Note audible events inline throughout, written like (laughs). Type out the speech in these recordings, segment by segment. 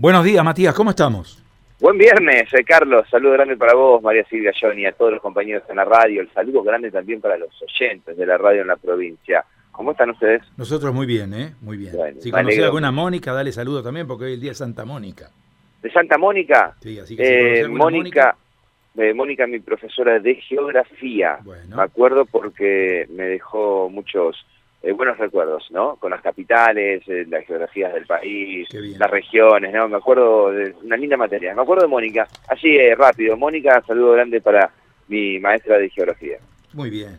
Buenos días, Matías, ¿cómo estamos? Buen viernes, eh, Carlos. Saludo grande para vos, María Silvia Johnny, a todos los compañeros en la radio. El saludo grande también para los oyentes de la radio en la provincia. ¿Cómo están ustedes? Nosotros muy bien, ¿eh? Muy bien. si conocés alguna Mónica, dale saludo también, porque hoy es el día de Santa Mónica. ¿De Santa Mónica? Sí, así que eh, Mónica, Mónica, Mónica, mi profesora de geografía. Me acuerdo porque me dejó muchos eh, buenos recuerdos, ¿no? Con las capitales, eh, las geografías del país, las regiones, ¿no? Me acuerdo de una linda materia. Me acuerdo de Mónica. Así, eh, rápido. Mónica, saludo grande para mi maestra de geografía. Muy bien.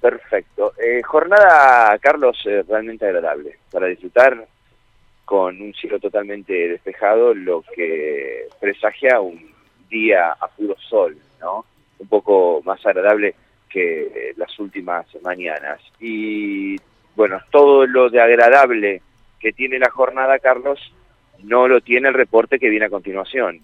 Perfecto. jornada, Carlos, realmente agradable para disfrutar con un cielo totalmente despejado, lo que presagia un día a puro sol, ¿no? Un poco más agradable que las últimas mañanas. Y bueno, todo lo de agradable que tiene la jornada, Carlos, no lo tiene el reporte que viene a continuación.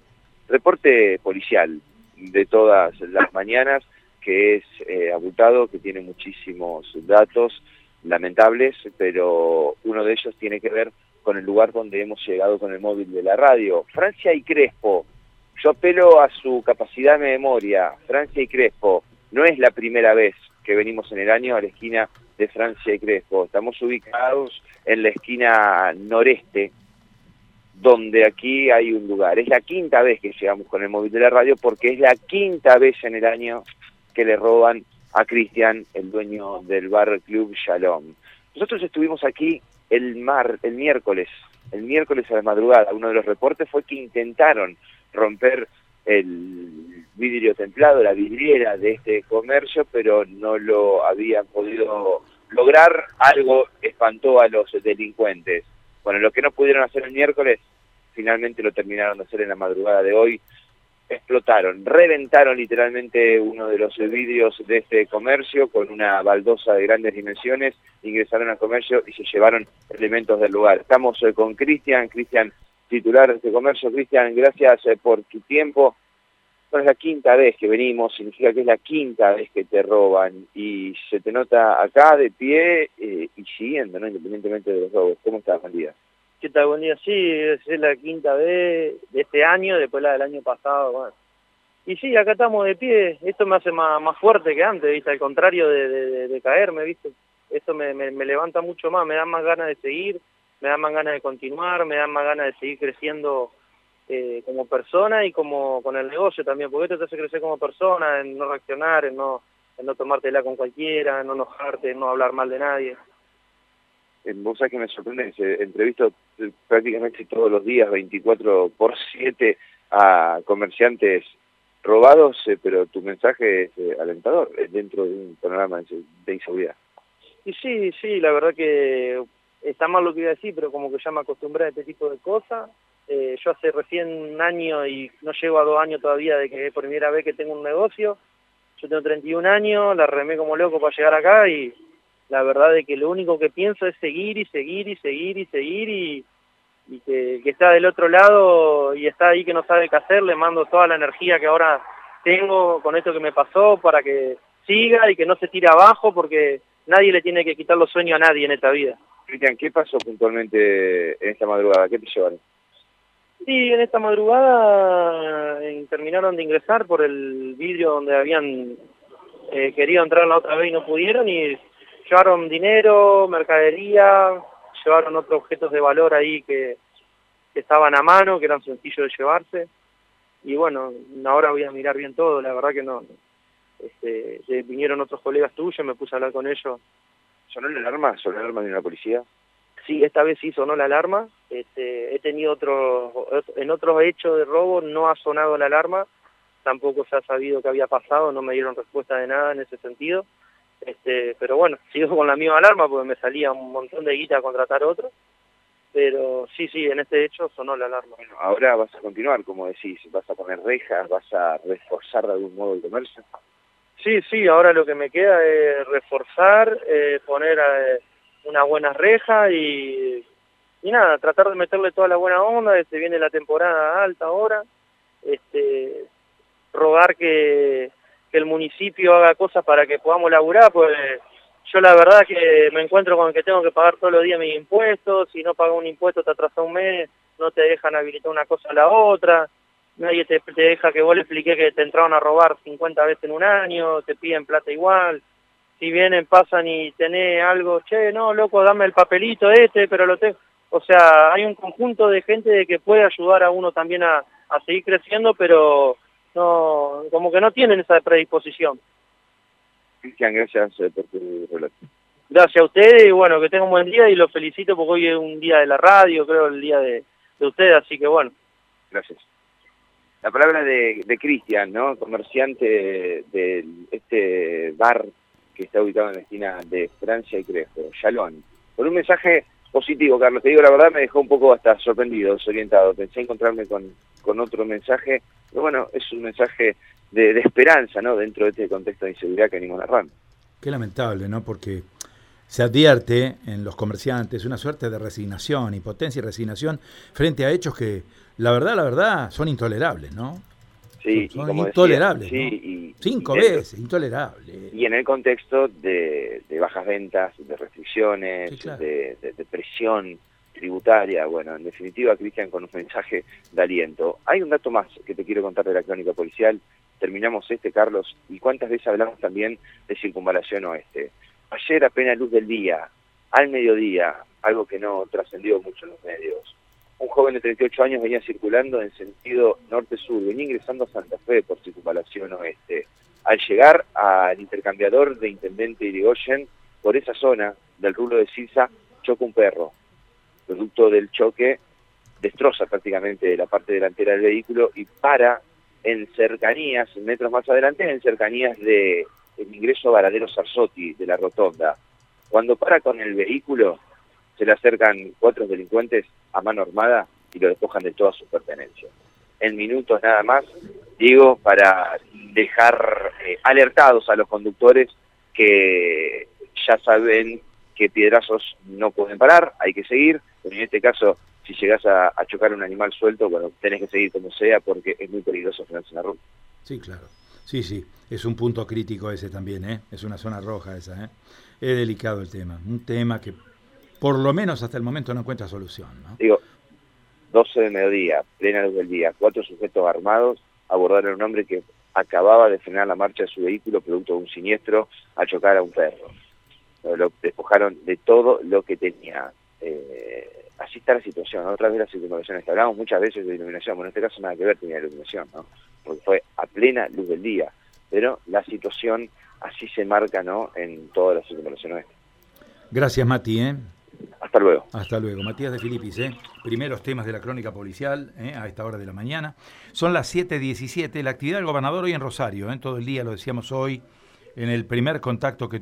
Reporte policial de todas las mañanas, que es eh, abultado, que tiene muchísimos datos lamentables, pero uno de ellos tiene que ver con el lugar donde hemos llegado con el móvil de la radio. Francia y Crespo, yo apelo a su capacidad de memoria, Francia y Crespo, no es la primera vez que venimos en el año a la esquina de Francia y Crespo. Estamos ubicados en la esquina noreste, donde aquí hay un lugar. Es la quinta vez que llegamos con el móvil de la radio porque es la quinta vez en el año que le roban a Cristian, el dueño del bar Club Shalom. Nosotros estuvimos aquí el mar, el miércoles, el miércoles a la madrugada. Uno de los reportes fue que intentaron romper el vidrio templado, la vidriera de este comercio, pero no lo habían podido lograr. Algo espantó a los delincuentes. Bueno, lo que no pudieron hacer el miércoles, finalmente lo terminaron de hacer en la madrugada de hoy. Explotaron, reventaron literalmente uno de los vidrios de este comercio con una baldosa de grandes dimensiones, ingresaron al comercio y se llevaron elementos del lugar. Estamos eh, con Cristian, Cristian titular de este comercio. Cristian, gracias eh, por tu tiempo. Bueno, es la quinta vez que venimos, significa que es la quinta vez que te roban y se te nota acá de pie eh, y siguiendo, ¿no? independientemente de los robos. ¿Cómo estás, buen día? ¿Qué tal, buen día? Sí, es la quinta vez de este año, después la del año pasado. Bueno. Y sí, acá estamos de pie. Esto me hace más, más fuerte que antes, ¿viste? Al contrario de, caerme, ¿viste? Esto me, me, me levanta mucho más, me da más ganas de seguir me dan más ganas de continuar, me dan más ganas de seguir creciendo eh, como persona y como con el negocio también, porque esto te hace crecer como persona, en no reaccionar, en no, en no tomártela con cualquiera, en no enojarte, en no hablar mal de nadie. Eh, vos sabés que me sorprende, entrevisto eh, prácticamente todos los días, 24 por 7, a comerciantes robados, pero tu mensaje es alentador dentro de un panorama de inseguridad. Y sí, sí, la verdad que está mal lo que iba a decir, pero como que ya me acostumbré a este tipo de cosas. Eh, yo hace recién un año y no llego a dos años todavía de que es primera vez que tengo un negocio. Yo tengo 31 años, la remé como loco para llegar acá y la verdad es que lo único que pienso es seguir y seguir y seguir y seguir y, y que, que está del otro lado y está ahí que no sabe qué hacer, le mando toda la energía que ahora tengo con esto que me pasó para que siga y que no se tire abajo porque nadie le tiene que quitar los sueños a nadie en esta vida. Cristian, ¿qué pasó puntualmente en esta madrugada? ¿Qué te llevaron? Sí, en esta madrugada eh, terminaron de ingresar por el vidrio donde habían eh, querido entrar la otra vez y no pudieron y llevaron dinero, mercadería, llevaron otros objetos de valor ahí que, estaban a mano, que eran sencillos de llevarse. Y bueno, ahora voy a mirar bien todo, la verdad que no. Este, vinieron otros colegas tuyos, me puse a hablar con ellos ¿Sonó la alarma? ¿Sonó la alarma de una policía? Sí, esta vez sí sonó la alarma. Este, he tenido otros, en otros hechos de robo no ha sonado la alarma, tampoco se ha sabido qué había pasado, no me dieron respuesta de nada en ese sentido. Este, pero bueno, (laughs) sigo con la misma alarma porque me salía un montón de guita a contratar otro. Pero sí, sí, en este hecho sonó la alarma. Bueno, ahora vas a continuar, como decís, vas a poner rejas, vas a reforzar de algún modo el comercio. Sí, sí, ahora lo que me queda es reforzar, eh, poner eh, una buena reja y, y nada, tratar de meterle toda la buena onda, este viene la temporada alta ahora, este, rogar que, el municipio haga cosas para que podamos laburar, pues yo la verdad que me encuentro con que tengo que pagar todos los días mis impuestos, si no pago un impuesto te atrasa un mes, no te dejan habilitar una cosa a la otra, nadie te, deja que vos le expliqué que te entraron a robar 50 veces en un año, te piden plata igual, si vienen, pasan y tenés algo, che, no, loco, dame el papelito este, pero lo tengo. O sea, hay un conjunto de gente de que puede ayudar a uno también a, a seguir creciendo, pero no, como que no tienen esa predisposición. Cristian, gracias eh, por tu relato. Gracias a ustedes y bueno, que tengan un buen día y los felicito porque hoy es un día de la radio, creo el día de, de ustedes, así que bueno. Gracias. La palabra de, de Cristian, ¿no? Comerciante de este bar que está ubicado en la esquina de Francia y Crespo, Chalón. Con un mensaje positivo, Carlos. Te digo, la verdad me dejó un poco hasta sorprendido, desorientado. Pensé encontrarme con, con otro mensaje, pero bueno, es un mensaje de, esperanza, ¿no? Dentro de este contexto de inseguridad que venimos narrando. Qué lamentable, ¿no? Porque se advierte en los comerciantes una suerte de resignación, impotencia y resignación frente a hechos que, la verdad, la verdad, son intolerables, ¿no? Sí, son intolerables. sí, Cinco veces, intolerable. Y en el contexto de, bajas ventas, de restricciones, de, presión tributaria, bueno, en definitiva, Cristian, con un mensaje de aliento. Hay un dato más que te quiero contar de la crónica policial. Terminamos este, Carlos, y cuántas veces hablamos también de circunvalación oeste. Ayer, apenas luz del día, al mediodía, algo que no trascendió mucho en los medios, un joven de 38 años venía circulando en sentido norte-sur, venía ingresando a Santa Fe por circunvalación oeste. Al llegar al intercambiador de Intendente Irigoyen, por esa zona del rulo de Sisa, choca un perro. Producto del choque, destroza prácticamente la parte delantera del vehículo y para en cercanías, metros más adelante, en cercanías de ingreso a Varadero Sarsotti, de la rotonda. Cuando para con el vehículo, se le acercan cuatro delincuentes a mano armada y lo despojan de todas sus pertenencias. En minutos nada más, digo, para dejar eh, alertados a los conductores que ya saben que piedrazos no pueden parar, hay que seguir, pero en este caso, si llegas a, chocar un animal suelto, bueno, tenés que seguir como sea porque es muy peligroso frenarse en la ruta. Sí, claro. Sí, sí, es un punto crítico ese también, ¿eh? Es una zona roja esa, ¿eh? Es delicado el tema, un tema que por lo menos hasta el momento no encuentra solución. ¿no? Digo, 12 de mediodía, plena luz del día, cuatro sujetos armados abordaron a un hombre que acababa de frenar la marcha de su vehículo producto de un siniestro al chocar a un perro. Lo despojaron de todo lo que tenía. Eh, así está la situación. Otra vez las circunvalaciones que hablamos muchas veces de iluminación, bueno, en este caso nada que ver tenía iluminación, ¿no? porque fue a plena luz del día. Pero la situación así se marca ¿no? en todas las circunvalaciones. Gracias, Mati. ¿eh? Hasta luego. Hasta luego. Matías de Filipis, ¿eh? primeros temas de la crónica policial ¿eh? a esta hora de la mañana. Son las 7.17. La actividad del gobernador hoy en Rosario, ¿eh? todo el día, lo decíamos hoy, en el primer contacto que